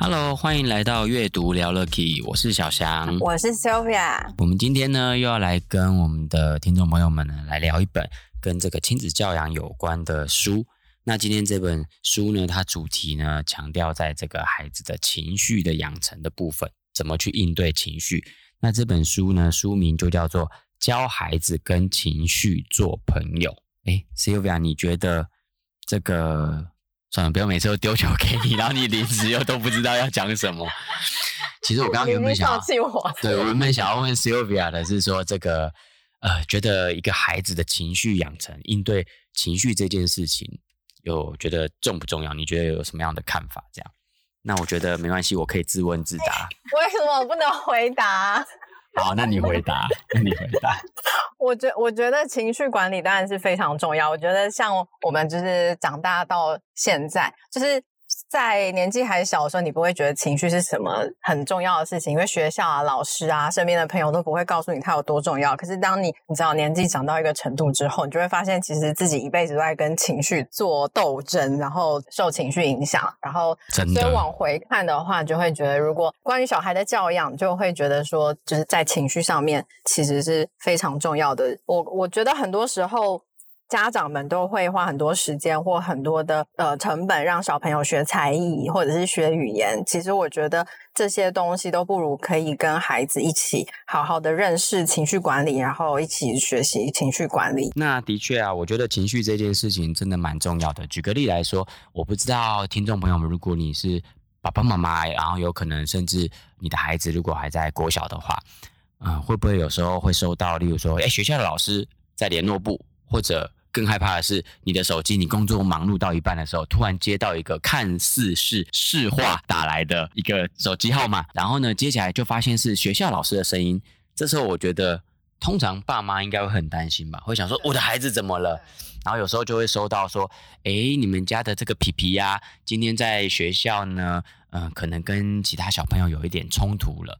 Hello，欢迎来到阅读聊了 Key，我是小翔，我是 Sylvia。我们今天呢，又要来跟我们的听众朋友们呢，来聊一本跟这个亲子教养有关的书。那今天这本书呢，它主题呢，强调在这个孩子的情绪的养成的部分，怎么去应对情绪。那这本书呢，书名就叫做《教孩子跟情绪做朋友》。哎，Sylvia，你觉得这个？算了，不要每次都丢球给你，然后你临时又都不知道要讲什么。其实我刚刚原本想要，我对我原本想要问 Sylvia 的是说，这个呃，觉得一个孩子的情绪养成、应对情绪这件事情，有觉得重不重要？你觉得有什么样的看法？这样，那我觉得没关系，我可以自问自答。为什么我不能回答？好，那你回答，那你回答。我觉我觉得情绪管理当然是非常重要。我觉得像我们就是长大到现在，就是。在年纪还小的时候，你不会觉得情绪是什么很重要的事情，因为学校啊、老师啊、身边的朋友都不会告诉你它有多重要。可是当你你知道年纪长到一个程度之后，你就会发现，其实自己一辈子都在跟情绪做斗争，然后受情绪影响。然后，所以往回看的话，就会觉得，如果关于小孩的教养，就会觉得说，就是在情绪上面其实是非常重要的。我我觉得很多时候。家长们都会花很多时间或很多的呃成本让小朋友学才艺或者是学语言。其实我觉得这些东西都不如可以跟孩子一起好好的认识情绪管理，然后一起学习情绪管理。那的确啊，我觉得情绪这件事情真的蛮重要的。举个例来说，我不知道听众朋友们，如果你是爸爸妈妈，然后有可能甚至你的孩子如果还在国小的话，嗯、会不会有时候会收到，例如说，诶，学校的老师在联络部或者更害怕的是，你的手机，你工作忙碌到一半的时候，突然接到一个看似是市话打来的一个手机号码，然后呢，接起来就发现是学校老师的声音。这时候，我觉得通常爸妈应该会很担心吧，会想说我的孩子怎么了？然后有时候就会收到说，哎，你们家的这个皮皮呀，今天在学校呢，嗯、呃，可能跟其他小朋友有一点冲突了。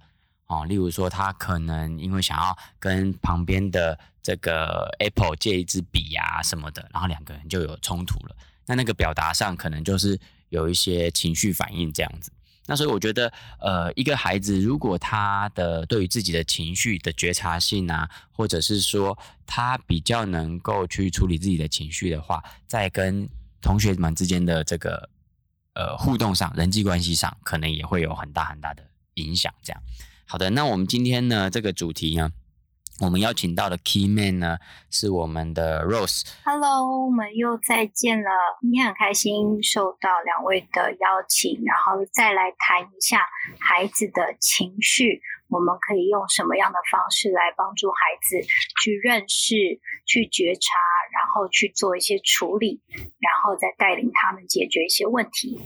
哦，例如说他可能因为想要跟旁边的这个 Apple 借一支笔呀什么的，然后两个人就有冲突了。那那个表达上可能就是有一些情绪反应这样子。那所以我觉得，呃，一个孩子如果他的对于自己的情绪的觉察性啊，或者是说他比较能够去处理自己的情绪的话，在跟同学们之间的这个呃互动上、人际关系上，可能也会有很大很大的影响这样。好的，那我们今天呢，这个主题呢，我们邀请到的 Key Man 呢，是我们的 Rose。Hello，我们又再见了。今天很开心受到两位的邀请，然后再来谈一下孩子的情绪，我们可以用什么样的方式来帮助孩子去认识、去觉察，然后去做一些处理，然后再带领他们解决一些问题。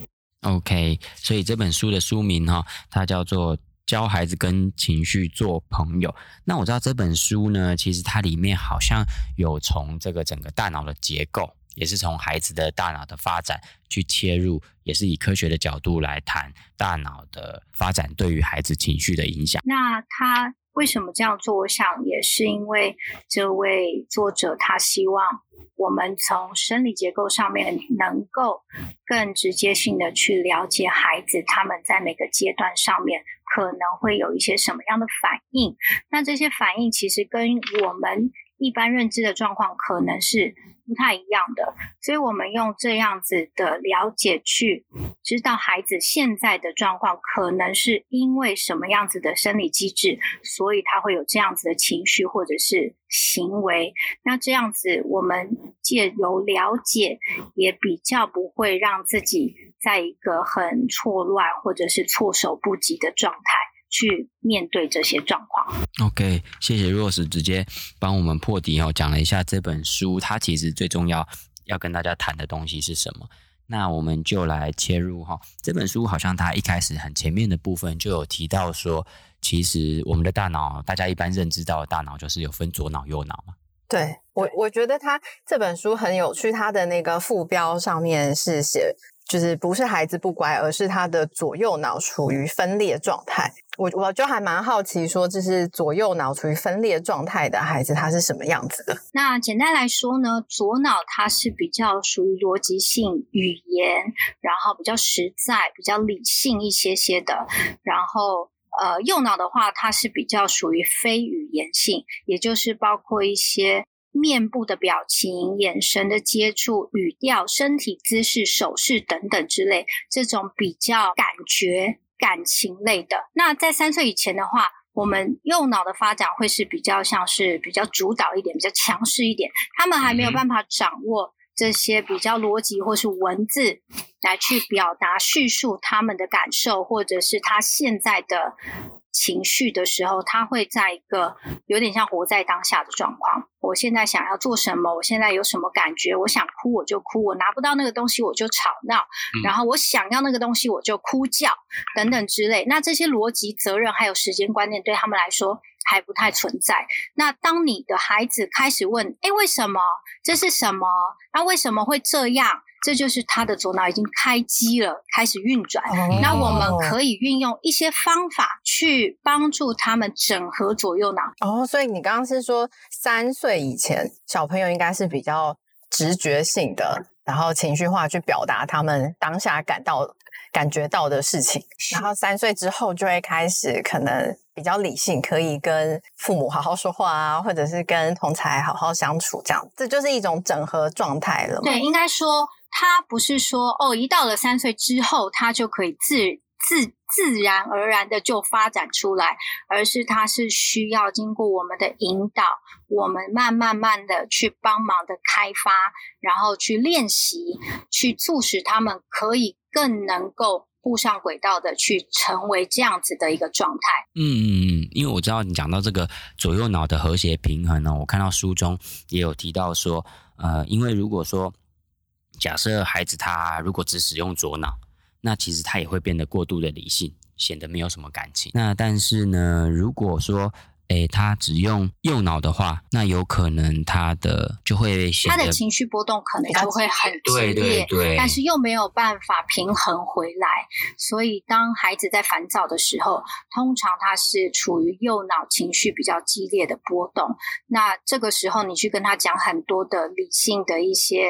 OK，所以这本书的书名哈，它叫做。教孩子跟情绪做朋友。那我知道这本书呢，其实它里面好像有从这个整个大脑的结构，也是从孩子的大脑的发展去切入，也是以科学的角度来谈大脑的发展对于孩子情绪的影响。那他为什么这样做？我想也是因为这位作者他希望我们从生理结构上面能够更直接性的去了解孩子他们在每个阶段上面。可能会有一些什么样的反应？那这些反应其实跟我们一般认知的状况可能是不太一样的，所以我们用这样子的了解去知道孩子现在的状况，可能是因为什么样子的生理机制，所以他会有这样子的情绪或者是行为。那这样子，我们借由了解，也比较不会让自己。在一个很错乱或者是措手不及的状态去面对这些状况。OK，谢谢 Rose 直接帮我们破题哦，讲了一下这本书，它其实最重要要跟大家谈的东西是什么。那我们就来切入哈。这本书好像它一开始很前面的部分就有提到说，其实我们的大脑，大家一般认知到的大脑就是有分左脑右脑嘛。对，我，我觉得他这本书很有趣，他的那个副标上面是写，就是不是孩子不乖，而是他的左右脑处于分裂状态。我我就还蛮好奇，说这是左右脑处于分裂状态的孩子，他是什么样子的？那简单来说呢，左脑它是比较属于逻辑性语言，然后比较实在、比较理性一些些的，然后。呃，右脑的话，它是比较属于非语言性，也就是包括一些面部的表情、眼神的接触、语调、身体姿势、手势等等之类，这种比较感觉、感情类的。那在三岁以前的话，我们右脑的发展会是比较像是比较主导一点、比较强势一点，他们还没有办法掌握。这些比较逻辑或是文字来去表达叙述他们的感受，或者是他现在的情绪的时候，他会在一个有点像活在当下的状况。我现在想要做什么？我现在有什么感觉？我想哭我就哭，我拿不到那个东西我就吵闹，然后我想要那个东西我就哭叫等等之类。那这些逻辑、责任还有时间观念对他们来说。还不太存在。那当你的孩子开始问：“哎，为什么？这是什么？那为什么会这样？”这就是他的左脑已经开机了，开始运转。哦、那我们可以运用一些方法去帮助他们整合左右脑。哦，所以你刚刚是说三岁以前小朋友应该是比较直觉性的，然后情绪化去表达他们当下感到。感觉到的事情，然后三岁之后就会开始可能比较理性，可以跟父母好好说话啊，或者是跟同才好好相处，这样，这就是一种整合状态了。对，应该说他不是说哦，一到了三岁之后，他就可以自自自然而然的就发展出来，而是他是需要经过我们的引导，我们慢慢慢的去帮忙的开发，然后去练习，去促使他们可以。更能够步上轨道的去成为这样子的一个状态。嗯嗯嗯，因为我知道你讲到这个左右脑的和谐平衡呢，我看到书中也有提到说，呃，因为如果说假设孩子他如果只使用左脑，那其实他也会变得过度的理性，显得没有什么感情。那但是呢，如果说诶，他只用右脑的话，那有可能他的就会他的情绪波动可能就会很激烈，对对对，但是又没有办法平衡回来。所以当孩子在烦躁的时候，通常他是处于右脑情绪比较激烈的波动。那这个时候你去跟他讲很多的理性的一些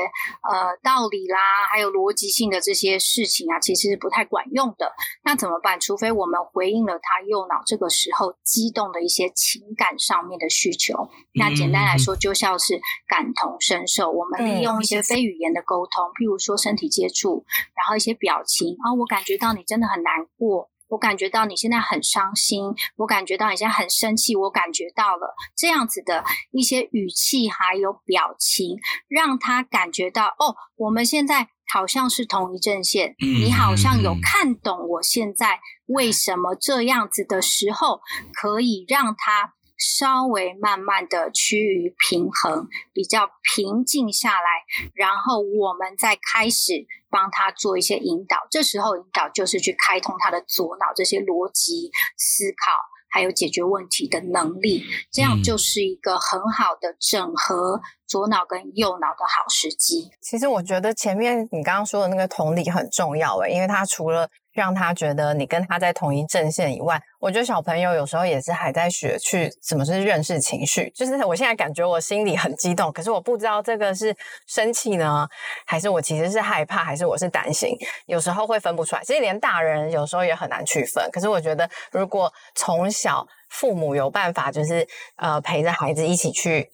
呃道理啦，还有逻辑性的这些事情啊，其实是不太管用的。那怎么办？除非我们回应了他右脑这个时候激动的一些情。情感上面的需求，那简单来说就像是感同身受。我们利用一些非语言的沟通，譬如说身体接触，然后一些表情啊，我感觉到你真的很难过，我感觉到你现在很伤心，我感觉到你现在很生气，我感觉到了这样子的一些语气还有表情，让他感觉到哦，我们现在。好像是同一阵线，你好像有看懂我现在为什么这样子的时候，可以让他稍微慢慢的趋于平衡，比较平静下来，然后我们再开始帮他做一些引导。这时候引导就是去开通他的左脑这些逻辑思考。还有解决问题的能力，这样就是一个很好的整合左脑跟右脑的好时机。其实我觉得前面你刚刚说的那个同理很重要诶，因为它除了让他觉得你跟他在同一阵线以外，我觉得小朋友有时候也是还在学去怎么是认识情绪。就是我现在感觉我心里很激动，可是我不知道这个是生气呢，还是我其实是害怕，还是我是担心，有时候会分不出来。其实连大人有时候也很难区分。可是我觉得，如果从小父母有办法，就是呃陪着孩子一起去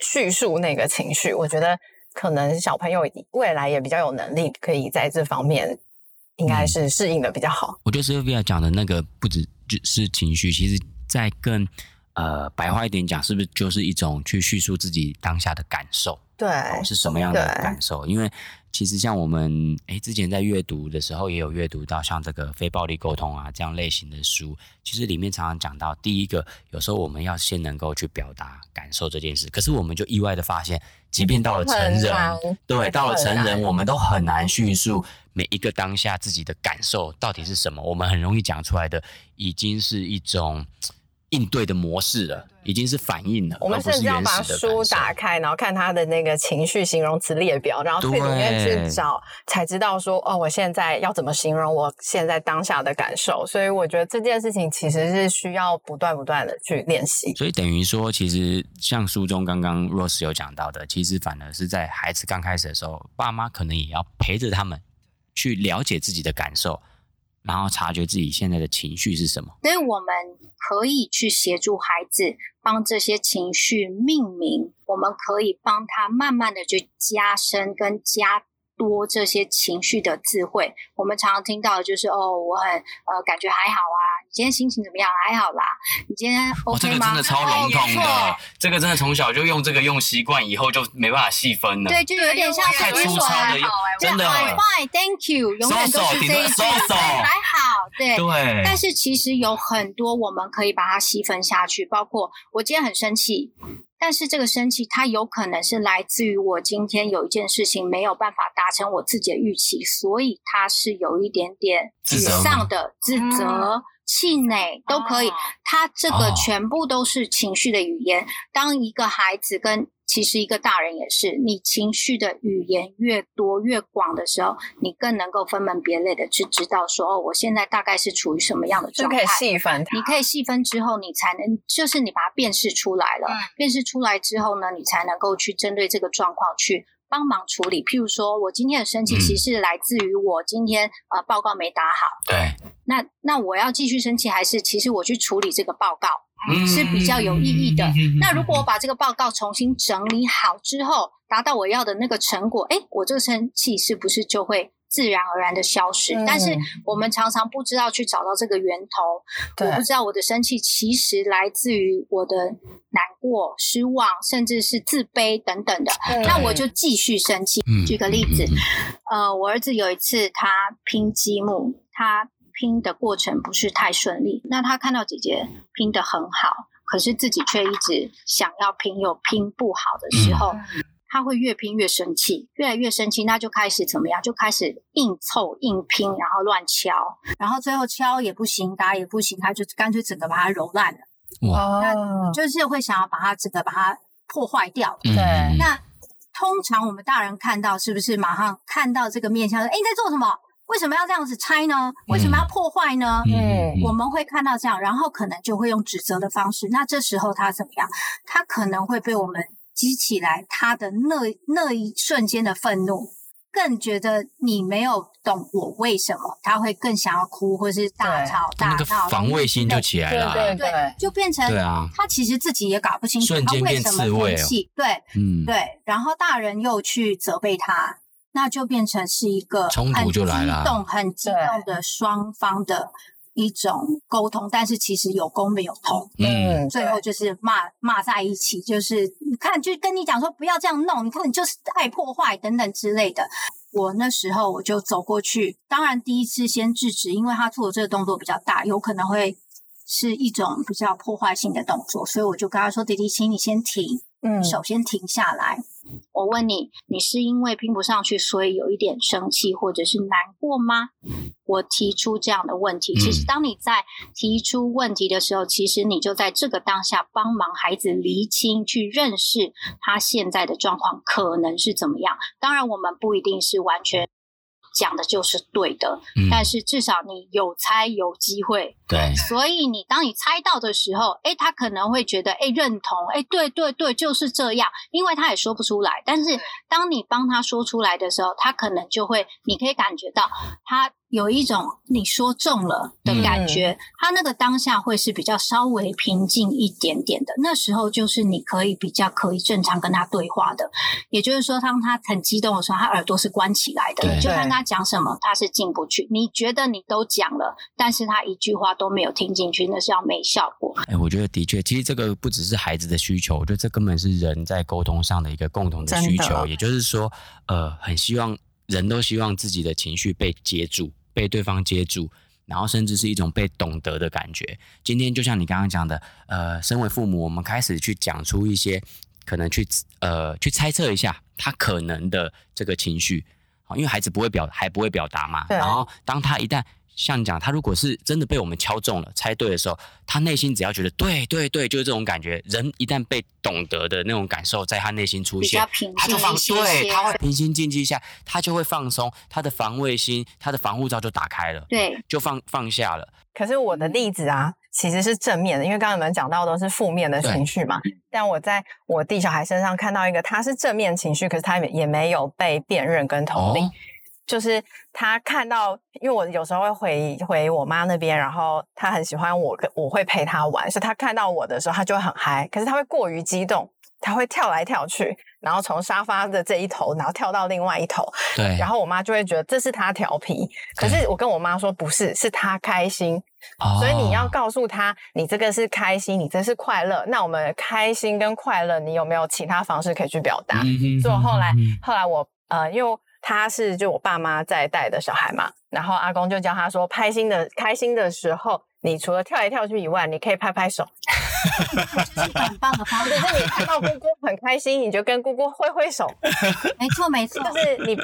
叙述那个情绪，我觉得可能小朋友未来也比较有能力可以在这方面。应该是适应的比较好。我觉得 Sylvia 讲的那个不只就是情绪，其实在更呃，白话一点讲，是不是就是一种去叙述自己当下的感受？对，哦、是什么样的感受？因为其实像我们哎，之前在阅读的时候，也有阅读到像这个非暴力沟通啊这样类型的书，其实里面常常讲到，第一个，有时候我们要先能够去表达感受这件事，可是我们就意外的发现，即便到了成人，对，到了成人，我们都很难叙述每一个当下自己的感受到底是什么，我们很容易讲出来的，已经是一种。应对的模式了，已经是反应了。我们甚至要把书打开，然后看他的那个情绪形容词列表，然后去里面去找，才知道说哦，我现在要怎么形容我现在当下的感受。所以我觉得这件事情其实是需要不断不断的去练习。所以等于说，其实像书中刚刚 Rose 有讲到的，其实反而是在孩子刚开始的时候，爸妈可能也要陪着他们去了解自己的感受。然后察觉自己现在的情绪是什么，所以我们可以去协助孩子帮这些情绪命名，我们可以帮他慢慢的去加深跟加多这些情绪的智慧。我们常常听到的就是哦，我很呃感觉还好啊。今天心情怎么样？还好啦。你今天 OK 吗？哦，这个真的超笼统的，哦，这个真的从小就用这个用习惯，以后就没办法细分了。对，就有点像太粗糙的，真的。Fine，Thank you，永远都是这一句。还好，对。对。但是其实有很多我们可以把它细分下去，包括我今天很生气。但是这个生气，它有可能是来自于我今天有一件事情没有办法达成我自己的预期，所以它是有一点点沮丧的自责、气馁都可以。他这个全部都是情绪的语言。当一个孩子跟其实一个大人也是，你情绪的语言越多越广的时候，你更能够分门别类的去知道说，哦，我现在大概是处于什么样的状态。就可以细分它。你可以细分之后，你才能就是你把它辨识出来了。嗯。辨识出来之后呢，你才能够去针对这个状况去帮忙处理。譬如说我今天的生气，其实是来自于我今天呃报告没打好。对。那那我要继续生气，还是其实我去处理这个报告？是比较有意义的。那如果我把这个报告重新整理好之后，达到我要的那个成果，哎，我这个生气是不是就会自然而然的消失？嗯、但是我们常常不知道去找到这个源头。我不知道我的生气其实来自于我的难过、失望，甚至是自卑等等的。那我就继续生气。举个例子，呃，我儿子有一次他拼积木，他。拼的过程不是太顺利，那他看到姐姐拼的很好，可是自己却一直想要拼又拼不好的时候，嗯、他会越拼越生气，越来越生气，那就开始怎么样？就开始硬凑硬拼，然后乱敲，然后最后敲也不行，打也不行，他就干脆整个把它揉烂了。哇！那就是会想要把它整个把它破坏掉。对、嗯，那通常我们大人看到是不是马上看到这个面相说：“哎，你在做什么？”为什么要这样子拆呢？为什么要破坏呢？嗯，我们会看到这样，然后可能就会用指责的方式。那这时候他怎么样？他可能会被我们激起来他的那那一瞬间的愤怒，更觉得你没有懂我为什么，他会更想要哭，或是大吵大闹，那个防卫心就起来了，对对对，对，就变成对啊，他其实自己也搞不清楚他为什么生气，对，嗯，对，然后大人又去责备他。那就变成是一个很激动、很激动的双方的一种沟通，但是其实有攻没有通，嗯，最后就是骂骂在一起，就是你看，就跟你讲说不要这样弄，你看你就是爱破坏等等之类的。我那时候我就走过去，当然第一次先制止，因为他做的这个动作比较大，有可能会是一种比较破坏性的动作，所以我就跟他说：“弟弟，请你先停。”嗯，首先停下来。我问你，你是因为拼不上去，所以有一点生气或者是难过吗？我提出这样的问题，其实当你在提出问题的时候，其实你就在这个当下帮忙孩子厘清，去认识他现在的状况可能是怎么样。当然，我们不一定是完全。讲的就是对的，嗯，但是至少你有猜有机会，对，所以你当你猜到的时候，诶，他可能会觉得，诶，认同，诶，对对对，就是这样，因为他也说不出来，但是当你帮他说出来的时候，他可能就会，你可以感觉到他有一种你说中了的感觉，嗯、他那个当下会是比较稍微平静一点点的。那时候就是你可以比较可以正常跟他对话的。也就是说，当他很激动的时候，他耳朵是关起来的，你就看他讲什么，他是进不去。你觉得你都讲了，但是他一句话都没有听进去，那是要没效果。哎、欸，我觉得的确，其实这个不只是孩子的需求，我觉得这根本是人在沟通上的一个共同的需求。也就是说，呃，很希望人都希望自己的情绪被接住。被对方接住，然后甚至是一种被懂得的感觉。今天就像你刚刚讲的，呃，身为父母，我们开始去讲出一些可能去呃去猜测一下他可能的这个情绪，好，因为孩子不会表还不会表达嘛。然后当他一旦像你讲，他如果是真的被我们敲中了、猜对的时候，他内心只要觉得对对对，就是这种感觉。人一旦被懂得的那种感受在他内心出现，他就放对，他会平心静气下，他就会放松，他的防卫心、他的防护罩就打开了，对，就放放下了。可是我的例子啊，其实是正面的，因为刚刚你们讲到的都是负面的情绪嘛。但我在我弟小孩身上看到一个，他是正面情绪，可是他也没有被辨认跟同理。哦就是他看到，因为我有时候会回回我妈那边，然后他很喜欢我，我会陪他玩，所以他看到我的时候，他就会很嗨。可是他会过于激动，他会跳来跳去，然后从沙发的这一头，然后跳到另外一头。对。然后我妈就会觉得这是他调皮，可是我跟我妈说不是，是他开心。所以你要告诉他，你这个是开心，你这是快乐。那我们开心跟快乐，你有没有其他方式可以去表达？所以后来，后来我呃，因为。他是就我爸妈在带的小孩嘛，然后阿公就教他说，开心的开心的时候，你除了跳来跳去以外，你可以拍拍手，这是很棒的方式。就是你看到姑姑很开心，你就跟姑姑挥挥手。没错没错，就是你，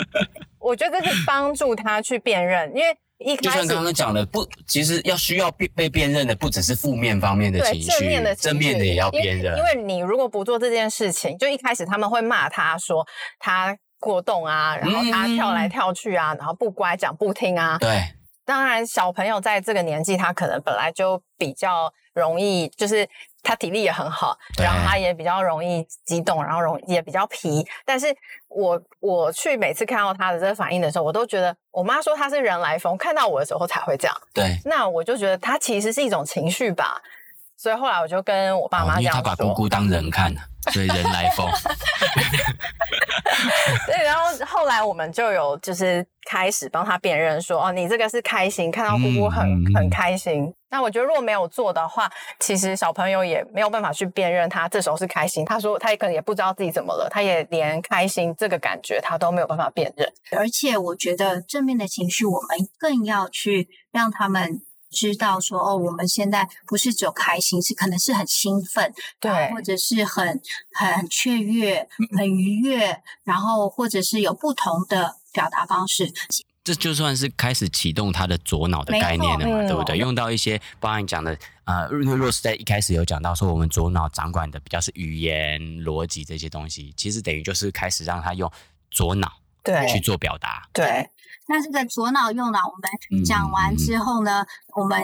我觉得这是帮助他去辨认，因为一开始就像刚刚讲的，不，其实要需要被被辨认的，不只是负面方面的情绪，正面的正面的也要辨认。因为你如果不做这件事情，就一开始他们会骂他说他。过动啊，然后他跳来跳去啊，嗯、然后不乖，讲不听啊。对，当然小朋友在这个年纪，他可能本来就比较容易，就是他体力也很好，然后他也比较容易激动，然后容也比较皮。但是我我去每次看到他的这个反应的时候，我都觉得我妈说他是人来疯，看到我的时候才会这样。对，那我就觉得他其实是一种情绪吧。所以后来我就跟我爸妈讲，因为他把姑姑当人看，所以人来疯。对，然后后来我们就有就是开始帮他辨认说，哦，你这个是开心，看到姑姑很、嗯、很开心。那我觉得如果没有做的话，其实小朋友也没有办法去辨认他这时候是开心。他说他也可能也不知道自己怎么了，他也连开心这个感觉他都没有办法辨认。而且我觉得正面的情绪，我们更要去让他们。知道说哦，我们现在不是只有开心，是可能是很兴奋，对，或者是很很雀跃、很愉悦，然后或者是有不同的表达方式。这就算是开始启动他的左脑的概念了嘛，对不对？用到一些，包含讲的，呃，因为若是在一开始有讲到说，我们左脑掌管的比较是语言、逻辑这些东西，其实等于就是开始让他用左脑对去做表达，对。那这个左脑右脑，我们讲完之后呢，嗯、我们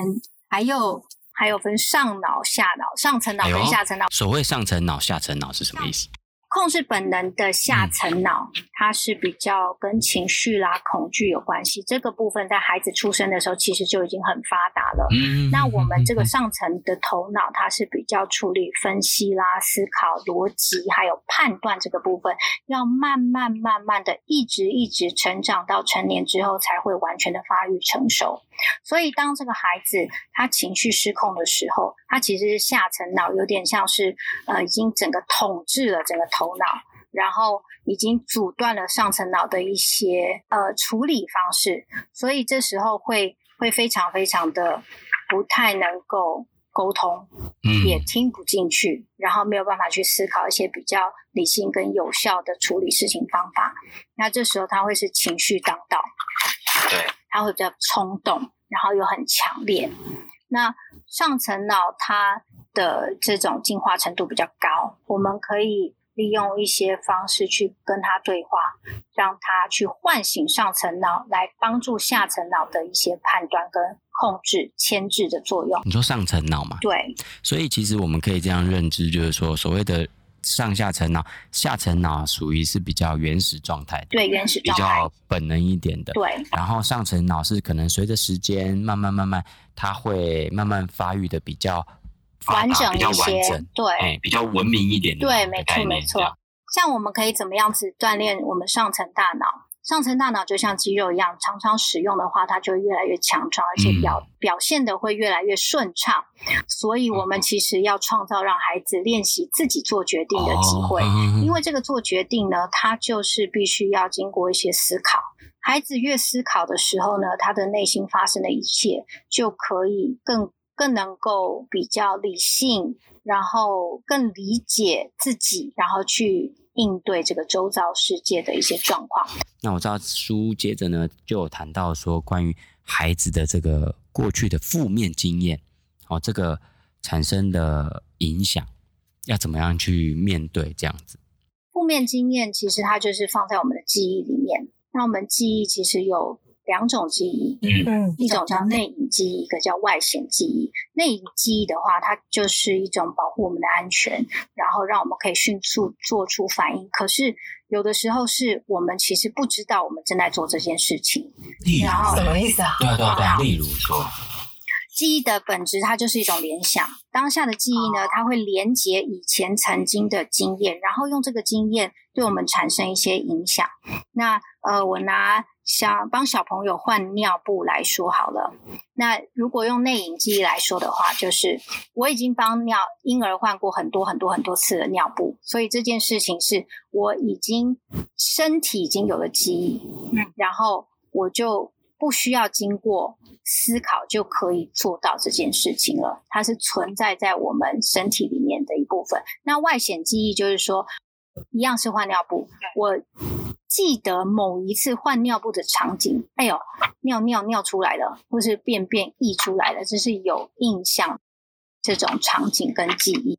还有还有分上脑、下脑、上层脑跟下层脑。所谓上层脑、下层脑是什么意思？控制本能的下层脑，嗯、它是比较跟情绪啦、恐惧有关系。这个部分在孩子出生的时候，其实就已经很发达了。嗯，那我们这个上层的头脑，它是比较处理分析啦、思考、逻辑还有判断这个部分，要慢慢慢慢的，一直一直成长到成年之后，才会完全的发育成熟。所以，当这个孩子他情绪失控的时候，他其实是下层脑有点像是呃，已经整个统治了整个头脑，然后已经阻断了上层脑的一些呃处理方式，所以这时候会会非常非常的不太能够沟通，也听不进去，然后没有办法去思考一些比较理性跟有效的处理事情方法。那这时候他会是情绪当道，对，他会比较冲动。然后又很强烈，那上层脑它的这种进化程度比较高，我们可以利用一些方式去跟他对话，让他去唤醒上层脑，来帮助下层脑的一些判断跟控制、牵制的作用。你说上层脑嘛？对。所以其实我们可以这样认知，就是说所谓的上下层脑，下层脑属于是比较原始状态的，对，原始状态，比较本能一点的。对，然后上层脑是可能随着时间慢慢慢慢，它会慢慢发育的比较完整一些，对、欸，比较文明一点的。对，没错没错。像我们可以怎么样子锻炼我们上层大脑？上层大脑就像肌肉一样，常常使用的话，它就会越来越强壮，而且表、嗯、表现的会越来越顺畅。所以，我们其实要创造让孩子练习自己做决定的机会，哦、因为这个做决定呢，它就是必须要经过一些思考。孩子越思考的时候呢，他的内心发生的一切就可以更更能够比较理性，然后更理解自己，然后去。应对这个周遭世界的一些状况。那我知道书接着呢，就有谈到说关于孩子的这个过去的负面经验，哦，这个产生的影响，要怎么样去面对这样子？负面经验其实它就是放在我们的记忆里面。那我们记忆其实有。两种记忆，嗯，一种叫内隐记忆，一个叫外显记忆。内隐记忆的话，它就是一种保护我们的安全，然后让我们可以迅速做出反应。可是有的时候是我们其实不知道我们正在做这件事情。然后什么意思啊？对对对，例如说，记忆的本质它就是一种联想。当下的记忆呢，它会连接以前曾经的经验，然后用这个经验对我们产生一些影响。那呃，我拿。想帮小朋友换尿布来说好了，那如果用内隐记忆来说的话，就是我已经帮尿婴儿换过很多很多很多次的尿布，所以这件事情是我已经身体已经有了记忆，嗯，然后我就不需要经过思考就可以做到这件事情了，它是存在在我们身体里面的一部分。那外显记忆就是说，一样是换尿布，我。记得某一次换尿布的场景，哎呦，尿尿尿出来了，或是便便溢出来了，这是有印象这种场景跟记忆。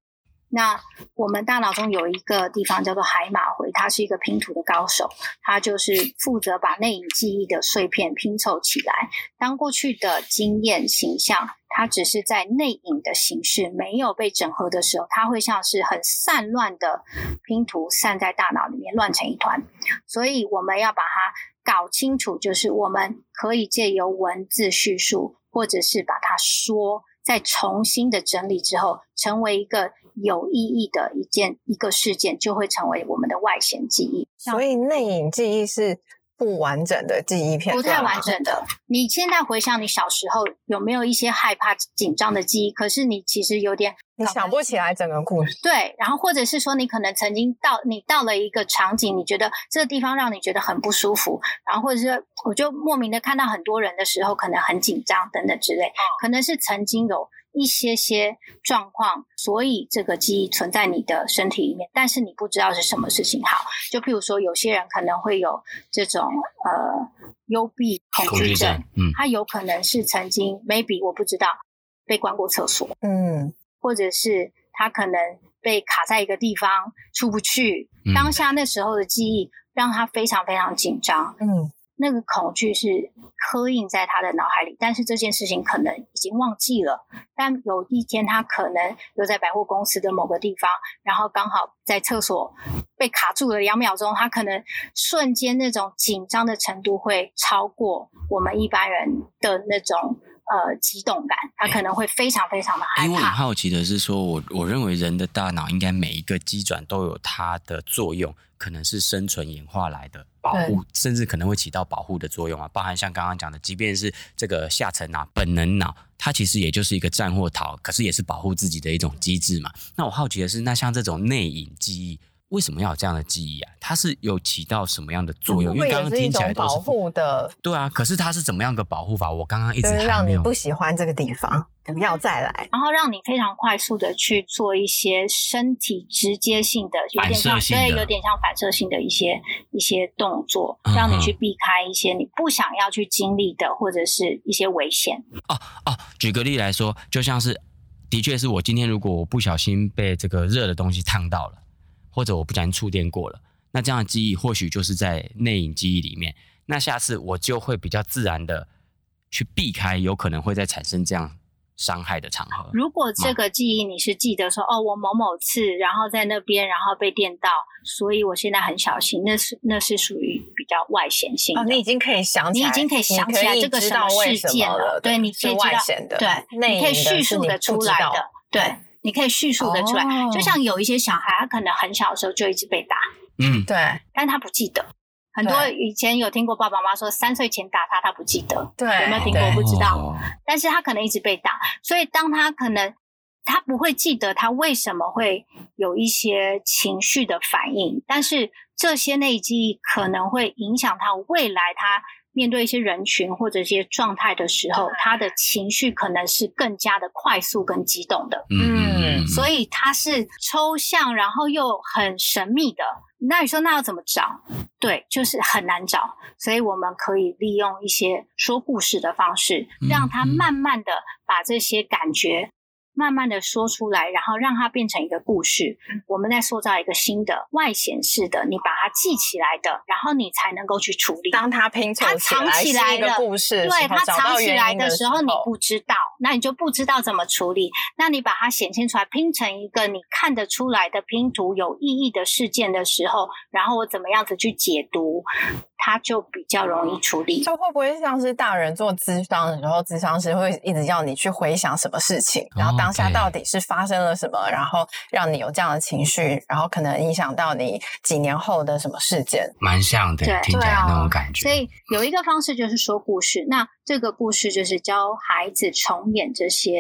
那我们大脑中有一个地方叫做海马回，它是一个拼图的高手，它就是负责把内隐记忆的碎片拼凑起来。当过去的经验形象，它只是在内隐的形式没有被整合的时候，它会像是很散乱的拼图散在大脑里面乱成一团。所以我们要把它搞清楚，就是我们可以借由文字叙述，或者是把它说。再重新的整理之后，成为一个有意义的一件一个事件，就会成为我们的外显记忆。所以内隐记忆是不完整的记忆片，不太完整的。你现在回想你小时候有没有一些害怕、紧张的记忆？可是你其实有点。你想不起来整个故事，对，然后或者是说你可能曾经到你到了一个场景，你觉得这个地方让你觉得很不舒服，然后或者是我就莫名的看到很多人的时候，可能很紧张等等之类，可能是曾经有一些些状况，所以这个记忆存在你的身体里面，但是你不知道是什么事情。好，就譬如说有些人可能会有这种呃幽闭恐惧症，嗯，他有可能是曾经 maybe 我不知道被关过厕所，嗯。或者是他可能被卡在一个地方出不去，嗯、当下那时候的记忆让他非常非常紧张，嗯，那个恐惧是刻印在他的脑海里，但是这件事情可能已经忘记了。但有一天他可能又在百货公司的某个地方，然后刚好在厕所被卡住了两秒钟，他可能瞬间那种紧张的程度会超过我们一般人的那种。呃，激动感，他可能会非常非常的害怕。因为我很好奇的是说，我我认为人的大脑应该每一个机转都有它的作用，可能是生存演化来的保护，甚至可能会起到保护的作用啊。包含像刚刚讲的，即便是这个下层脑、本能脑，它其实也就是一个战或逃，可是也是保护自己的一种机制嘛。那我好奇的是，那像这种内隐记忆。为什么要有这样的记忆啊？它是有起到什么样的作用？因为刚刚听起来都是保护的。对啊，可是它是怎么样的保护法？我刚刚一直还没有。让你不喜欢这个地方，不要再来，然后让你非常快速的去做一些身体直接性的，有点像对，有点像反射性的一些一些动作，让你去避开一些你不想要去经历的，或者是一些危险。哦哦，举个例来说，就像是，的确是我今天如果我不小心被这个热的东西烫到了。或者我不小心触电过了，那这样的记忆或许就是在内隐记忆里面。那下次我就会比较自然的去避开有可能会再产生这样伤害的场合。如果这个记忆你是记得说，哦，我某某次，然后在那边，然后被电到，所以我现在很小心，那是那是属于比较外显性的。哦，你已经可以想起来，你已经可以想起来这个什么事件了。了对，你可以知道，对，你可以叙述的出来的，对，你可以叙述的出来。哦，就像有一些小孩，他可能很小的时候就一直被打，嗯，对，但他不记得。很多以前有听过爸爸妈妈说，三岁前打他，他不记得。对，有没有听过？不知道。但是他可能一直被打，所以当他可能他不会记得他为什么会有一些情绪的反应，但是这些内记忆可能会影响他未来他面对一些人群或者一些状态的时候，他的情绪可能是更加的快速跟激动的。嗯，所以它是抽象，然后又很神秘的。那你说那要怎么找？对，就是很难找，所以我们可以利用一些说故事的方式，让他慢慢的把这些感觉。慢慢的说出来，然后让它变成一个故事。我们再塑造一个新的外显式的，你把它记起来的，然后你才能够去处理。当它拼凑起来是一个故事，对，它藏起来的时候你不知道，那你就不知道怎么处理。那你把它显现出来，拼成一个你看得出来的拼图，有意义的事件的时候，然后我怎么样子去解读？他就比较容易处理。这会不会像是大人做咨商的时候，咨商师会一直要你去回想什么事情，然后当下到底是发生了什么，然后让你有这样的情绪，然后可能影响到你几年后的什么事件？蛮像的，听起来那种感觉。所以有一个方式就是说故事，那这个故事就是教孩子重演这些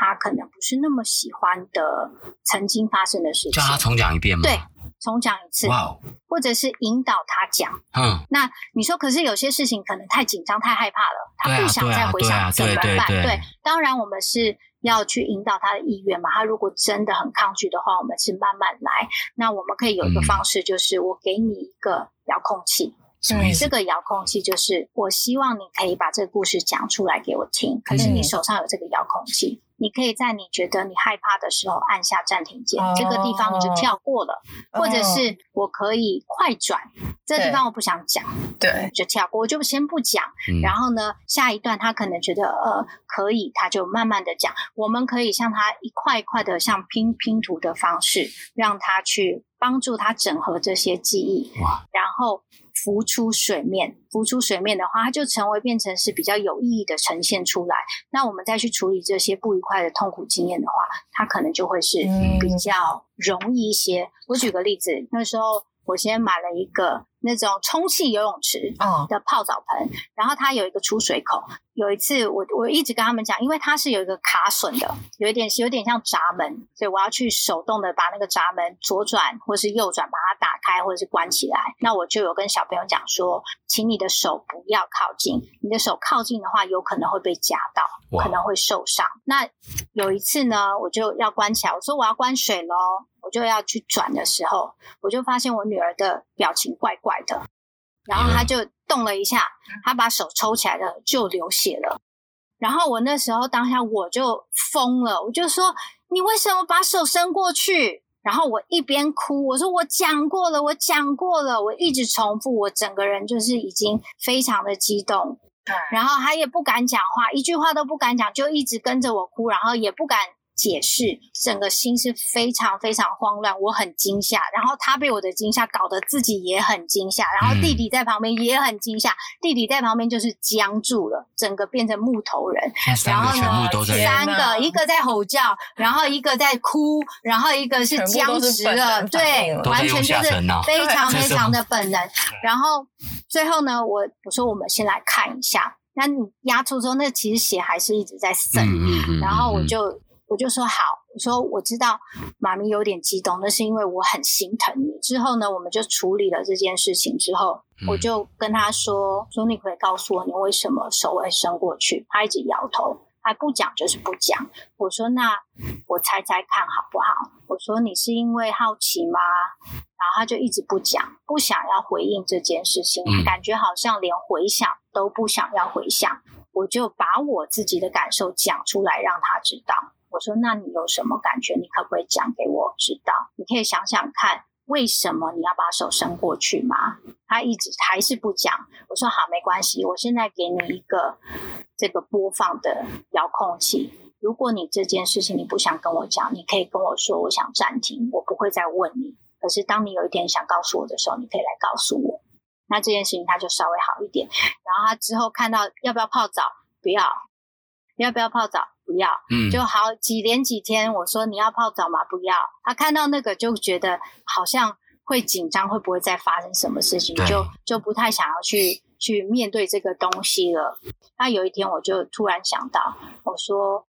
他可能不是那么喜欢的曾经发生的事情，叫他重讲一遍吗？对。重讲一次，wow. 或者是引导他讲。嗯，那你说，可是有些事情可能太紧张、太害怕了，他不想再回想怎么办？对，当然我们是要去引导他的意愿嘛。他如果真的很抗拒的话，我们是慢慢来。那我们可以有一个方式，就是我给你一个遥控器。嗯，这个遥控器就是我希望你可以把这个故事讲出来给我听。可是你手上有这个遥控器。嗯你可以在你觉得你害怕的时候按下暂停键，oh, 这个地方你就跳过了，oh. 或者是我可以快转，这地方我不想讲，对，就跳过，我就先不讲。然后呢，下一段他可能觉得呃可以，他就慢慢的讲。我们可以像他一块一块的像拼拼图的方式，让他去帮助他整合这些记忆，哇，然后。浮出水面，浮出水面的话，它就成为变成是比较有意义的呈现出来。那我们再去处理这些不愉快的痛苦经验的话，它可能就会是比较容易一些。我举个例子，那时候我先买了一个。那种充气游泳池的泡澡盆，oh. 然后它有一个出水口。有一次我，我我一直跟他们讲，因为它是有一个卡榫的，有一点有点像闸门，所以我要去手动的把那个闸门左转或是右转，把它打开或者是关起来。那我就有跟小朋友讲说，请你的手不要靠近，你的手靠近的话，有可能会被夹到可能会受伤。那有一次呢，我就要关起来，我说我要关水喽。我就要去转的时候，我就发现我女儿的表情怪怪的，然后她就动了一下，她把手抽起来了，就流血了。然后我那时候当下我就疯了，我就说：“你为什么把手伸过去？”然后我一边哭，我说：“我讲过了，我讲过了。”我一直重复，我整个人就是已经非常的激动，然后她也不敢讲话，一句话都不敢讲，就一直跟着我哭，然后也不敢。解释，整个心是非常非常慌乱，我很惊吓，然后他被我的惊吓搞得自己也很惊吓，然后弟弟在旁边也很惊吓，嗯、弟弟在旁边就是僵住了，整个变成木头人。然后呢，三个，一个在吼叫，然后一个在哭，然后一个是僵直了，对，完全就是非常非常的本能。然后最后呢，我我说我们先来看一下，那你压出之后，那其实血还是一直在渗，嗯、然后我就。我就说好，我说我知道妈咪有点激动，那是因为我很心疼你。之后呢，我们就处理了这件事情。之后，我就跟他说：“说你可以告诉我你为什么手会伸过去？”他一直摇头，他不讲就是不讲。我说：“那我猜猜看好不好？”我说：“你是因为好奇吗？”然后他就一直不讲，不想要回应这件事情，感觉好像连回想都不想要回想。我就把我自己的感受讲出来，让他知道。我说：“那你有什么感觉？你可不可以讲给我知道？你可以想想看，为什么你要把手伸过去吗？”他一直还是不讲。我说：“好，没关系，我现在给你一个这个播放的遥控器，如果你这件事情你不想跟我讲，你可以跟我说，我想暂停，我不会再问你。可是当你有一天想告诉我的时候，你可以来告诉我。那这件事情他就稍微好一点。然后他之后看到要不要泡澡，不要；要不要泡澡，不要。嗯，就好几连几天，我说你要泡澡吗？不要。他看到那个就觉得好像会紧张，会不会再发生什么事情？就就不太想要去去面对这个东西了。那有一天我就突然想到，我说。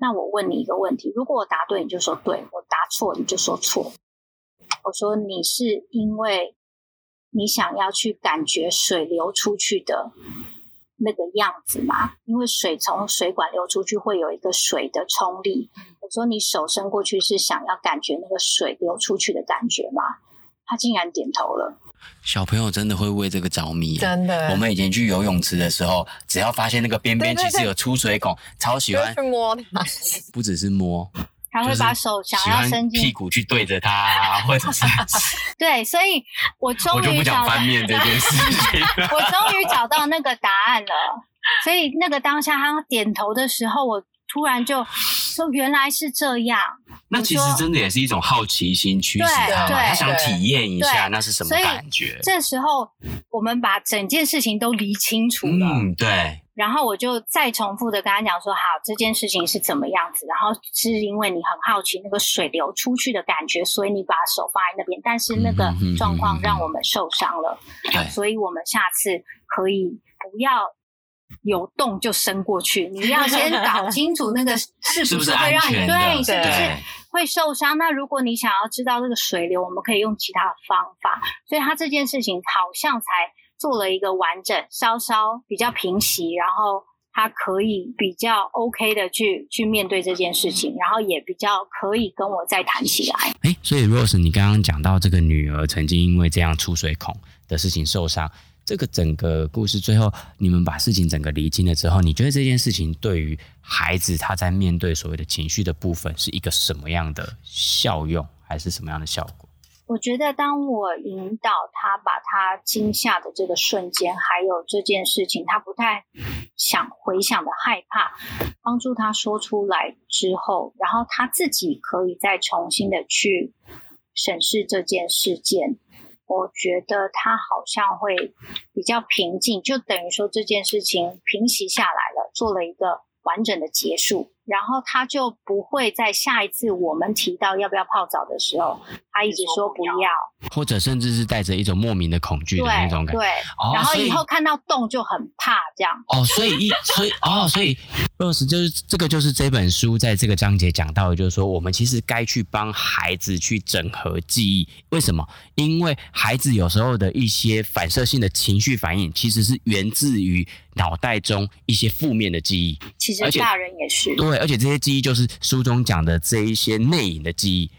那我问你一个问题，如果我答对，你就说对；我答错，你就说错。我说你是因为你想要去感觉水流出去的那个样子嘛？因为水从水管流出去会有一个水的冲力。我说你手伸过去是想要感觉那个水流出去的感觉吗？他竟然点头了。小朋友真的会为这个着迷，真的。我们以前去游泳池的时候，只要发现那个边边其实有出水孔，超喜欢去摸它。不只是摸，他会把手想要伸进屁股去对着它，或者是 对。所以我终于我就不讲翻面这件事情。我终于找到那个答案了。所以那个当下他点头的时候，我。突然就说原来是这样，那其实真的也是一种好奇心驱使他，他想体验一下那是什么感觉。这时候我们把整件事情都理清楚了，嗯，对。然后我就再重复的跟他讲说，好，这件事情是怎么样子。然后是因为你很好奇那个水流出去的感觉，所以你把手放在那边，但是那个状况让我们受伤了，对，所以我们下次可以不要。有洞就伸过去，你要先搞 清楚那个是不是会让你对，是不是会受伤？那如果你想要知道这个水流，我们可以用其他的方法。所以他这件事情好像才做了一个完整，稍稍比较平息，然后他可以比较 OK 的去去面对这件事情，然后也比较可以跟我再谈起来。哎，所以 Rose，你刚刚讲到这个女儿曾经因为这样出水孔的事情受伤。这个整个故事最后，你们把事情整个厘清了之后，你觉得这件事情对于孩子他在面对所谓的情绪的部分是一个什么样的效用，还是什么样的效果？我觉得，当我引导他把他惊吓的这个瞬间，还有这件事情他不太想回想的害怕，帮助他说出来之后，然后他自己可以再重新的去审视这件事件。我觉得他好像会比较平静，就等于说这件事情平息下来了，做了一个完整的结束。然后他就不会在下一次我们提到要不要泡澡的时候，他一直说不要，或者甚至是带着一种莫名的恐惧的那种感觉。对，然后以后看到洞就很怕这样。哦，所以一所以哦，所以 Rose 就是这个就是这本书在这个章节讲到的，就是说我们其实该去帮孩子去整合记忆。为什么？因为孩子有时候的一些反射性的情绪反应，其实是源自于脑袋中一些负面的记忆。其实大人也是对。而且这些记忆就是书中讲的这一些内隐的记忆。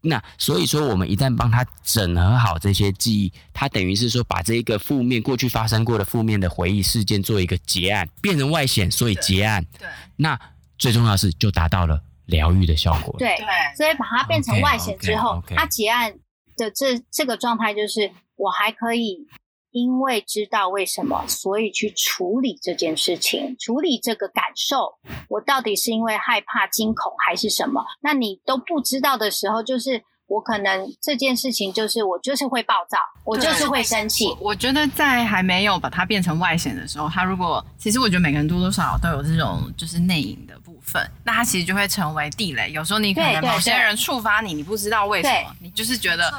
那所以说，我们一旦帮他整合好这些记忆，他等于是说把这一个负面过去发生过的负面的回忆事件做一个结案，变成外显，所以结案。对。那最重要的是，就达到了疗愈的效果。对。所以把它变成外显之后，他结案的这这个状态就是，我还可以。因为知道为什么，所以去处理这件事情，处理这个感受。我到底是因为害怕、惊恐，还是什么？那你都不知道的时候，就是我可能这件事情就是我就是会暴躁，我就是会生气。我觉得在还没有把它变成外显的时候，他如果其实我觉得每个人多多少少都有这种就是内隐的部分，那它其实就会成为地雷。有时候你可能某些人触发你，你不知道为什么，你就是觉得。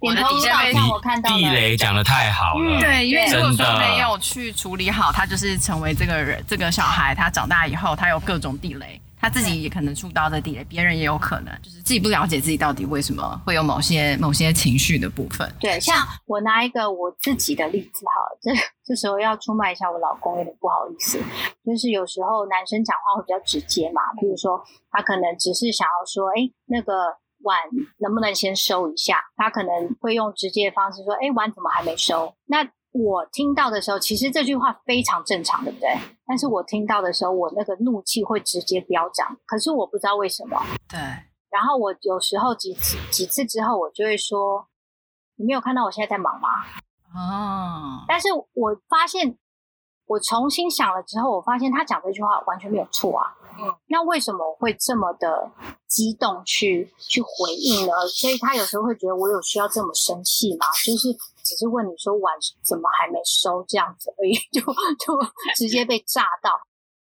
我的底线被我看到地雷讲的太好了，对，因为如果说没有去处理好，他就是成为这个人，这个小孩，他长大以后，他有各种地雷，他自己也可能触到的地雷，别人也有可能，就是自己不了解自己到底为什么会有某些某些情绪的部分。对，像我拿一个我自己的例子好了，这这时候要出卖一下我老公，有点不好意思，就是有时候男生讲话会比较直接嘛，比如说他可能只是想要说，哎，那个。碗能不能先收一下？他可能会用直接的方式说：“哎，碗怎么还没收？”那我听到的时候，其实这句话非常正常，对不对？但是我听到的时候，我那个怒气会直接飙涨。可是我不知道为什么。对。然后我有时候几次几次之后，我就会说：“你没有看到我现在在忙吗？”哦。但是我发现我重新想了之后，我发现他讲这句话完全没有错啊。嗯，那为什么我会这么的激动去去回应呢？所以他有时候会觉得我有需要这么生气吗？就是只是问你说碗怎么还没收这样子而已，就就直接被炸到。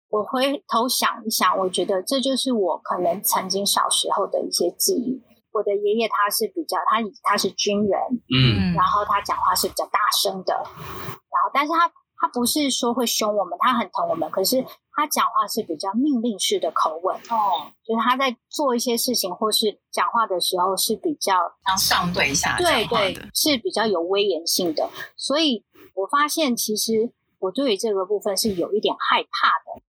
我回头想一想，我觉得这就是我可能曾经小时候的一些记忆。我的爷爷他是比较，他他是军人，嗯，然后他讲话是比较大声的，然后但是他他不是说会凶我们，他很疼我们，可是。他讲话是比较命令式的口吻哦，就是他在做一些事情或是讲话的时候是比较像上对下对对，是比较有威严性的。所以我发现，其实我对于这个部分是有一点害怕的，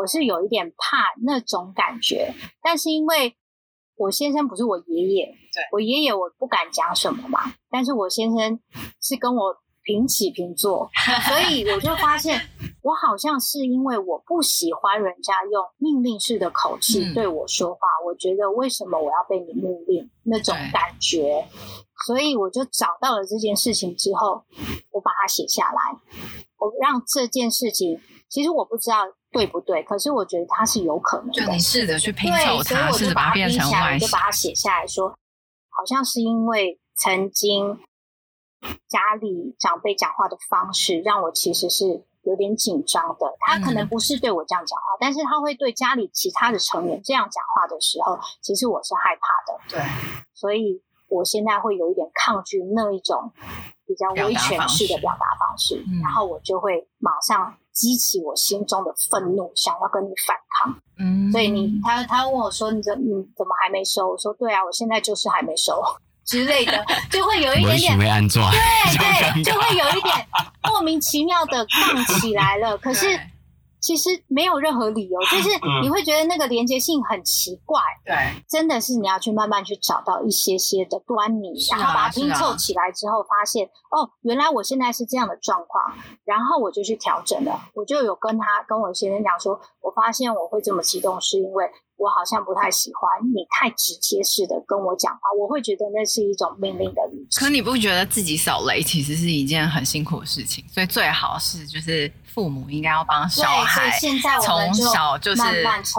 我是有一点怕那种感觉。但是因为我先生不是我爷爷，对我爷爷我不敢讲什么嘛，但是我先生是跟我平起平坐，所以我就发现。我好像是因为我不喜欢人家用命令式的口气对我说话，嗯、我觉得为什么我要被你命令那种感觉，所以我就找到了这件事情之后，我把它写下来，我让这件事情，其实我不知道对不对，可是我觉得它是有可能的。就你试着去拼凑它，试着把它拼起来，我就把它写下来说，好像是因为曾经家里长辈讲话的方式，让我其实是。有点紧张的，他可能不是对我这样讲话，嗯、但是他会对家里其他的成员这样讲话的时候，其实我是害怕的。对，所以我现在会有一点抗拒那一种比较威权式的表达方式，方式嗯、然后我就会马上激起我心中的愤怒，想要跟你反抗。嗯，所以你他他问我说：“你怎你怎么还没收？”我说：“对啊，我现在就是还没收。”之类的，就会有一点点，对对，就会有一点莫名其妙的杠起来了。可是其实没有任何理由，就是你会觉得那个连接性很奇怪。对，真的是你要去慢慢去找到一些些的端倪，然后把它拼凑起来之后，发现哦，原来我现在是这样的状况，然后我就去调整了。我就有跟他跟我先生讲说，我发现我会这么激动，是因为。我好像不太喜欢你太直接式的跟我讲话，我会觉得那是一种命令的语气。可你不觉得自己扫雷其实是一件很辛苦的事情？所以最好是就是父母应该要帮小孩从小就是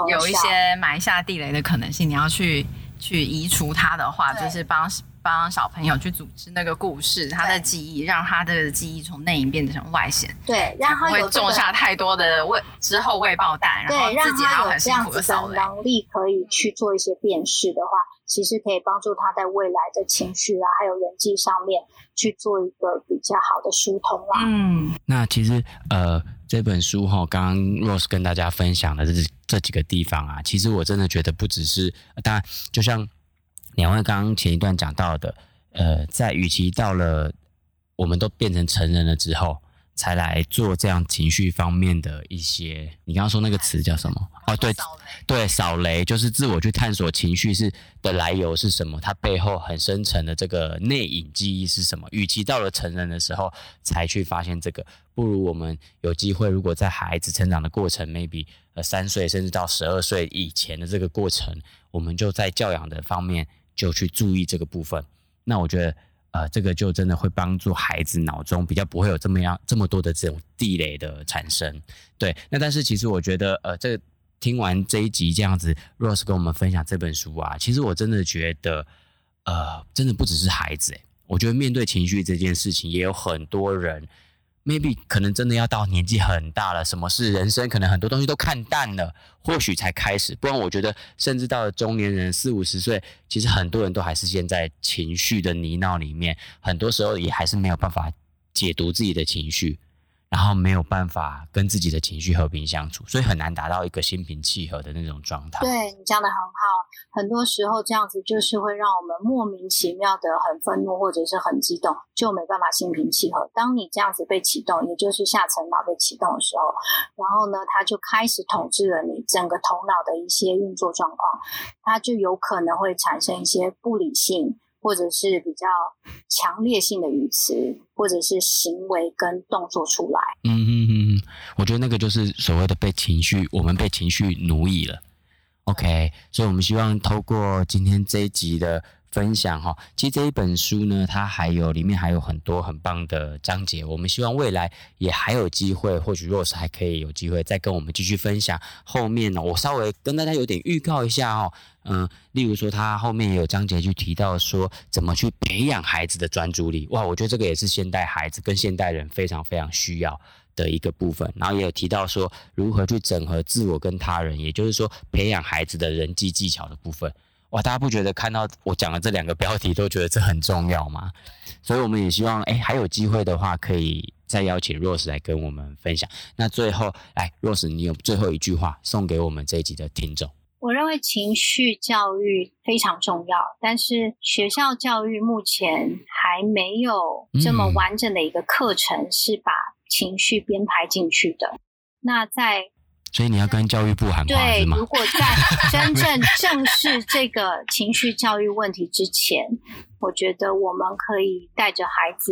有一些埋下地雷的可能性，你要去去移除它的话，就是帮。帮小朋友去组织那个故事，他的记忆，对让他的记忆从内隐变成外显，对，让他会种下太多的未之后未爆弹，对，然后自己还有很辛苦的这样子的能力，可以去做一些辨识的话，其实可以帮助他在未来的情绪啊，还有人际上面去做一个比较好的疏通啦。嗯，那其实呃这本书哈，刚刚 Rose 跟大家分享的这这几个地方啊，其实我真的觉得不只是，当然就像。两位刚刚前一段讲到的，呃，在与其到了我们都变成成人了之后，才来做这样情绪方面的一些，你刚刚说那个词叫什么？哦，对，对，扫雷就是自我去探索情绪是的来由是什么，它背后很深层的这个内隐记忆是什么？与其到了成人的时候才去发现这个，不如我们有机会，如果在孩子成长的过程，maybe 呃三岁甚至到十二岁以前的这个过程，我们就在教养的方面。就去注意这个部分，那我觉得，呃，这个就真的会帮助孩子脑中比较不会有这么样这么多的这种地雷的产生。对，那但是其实我觉得，呃，这听完这一集这样子，Rose 跟我们分享这本书啊，其实我真的觉得，呃，真的不只是孩子，我觉得面对情绪这件事情，也有很多人。Maybe 可能真的要到年纪很大了，什么是人生？可能很多东西都看淡了，或许才开始。不然我觉得，甚至到了中年人四五十岁，其实很多人都还是陷在情绪的泥淖里面，很多时候也还是没有办法解读自己的情绪。然后没有办法跟自己的情绪和平相处，所以很难达到一个心平气和的那种状态。对，你讲的很好，很多时候这样子就是会让我们莫名其妙的很愤怒或者是很激动，就没办法心平气和。当你这样子被启动，也就是下层脑被启动的时候，然后呢，它就开始统治了你整个头脑的一些运作状况，它就有可能会产生一些不理性。或者是比较强烈性的语词，或者是行为跟动作出来。嗯嗯嗯，我觉得那个就是所谓的被情绪，我们被情绪奴役了。OK，所以我们希望透过今天这一集的分享哈。其实这一本书呢，它还有里面还有很多很棒的章节。我们希望未来也还有机会，或许 Rose 还可以有机会再跟我们继续分享。后面呢，我稍微跟大家有点预告一下哦。嗯，例如说，他后面也有章节去提到说，怎么去培养孩子的专注力。哇，我觉得这个也是现代孩子跟现代人非常非常需要的一个部分。然后也有提到说，如何去整合自我跟他人，也就是说，培养孩子的人际技巧的部分。哇，大家不觉得看到我讲的这两个标题都觉得这很重要吗？所以我们也希望，哎，还有机会的话，可以再邀请 Rose 来跟我们分享。那最后，来，Rose，你有最后一句话送给我们这一集的听众。我认为情绪教育非常重要，但是学校教育目前还没有这么完整的一个课程是把情绪编排进去的。嗯、那在，所以你要跟教育部喊话对？如果在真正正视这个情绪教育问题之前。我觉得我们可以带着孩子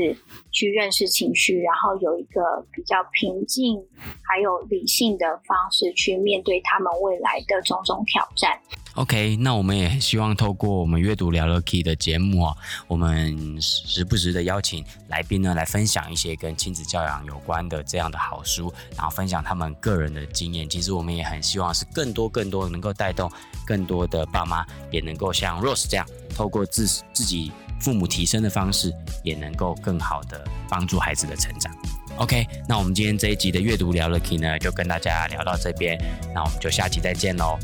去认识情绪，然后有一个比较平静还有理性的方式去面对他们未来的种种挑战。OK，那我们也希望透过我们阅读聊乐 Key 的节目啊，我们时不时的邀请来宾呢来分享一些跟亲子教养有关的这样的好书，然后分享他们个人的经验。其实我们也很希望是更多更多能够带动更多的爸妈也能够像 Rose 这样。透过自自己父母提升的方式，也能够更好的帮助孩子的成长。OK，那我们今天这一集的阅读聊了 Key 呢，就跟大家聊到这边，那我们就下期再见喽。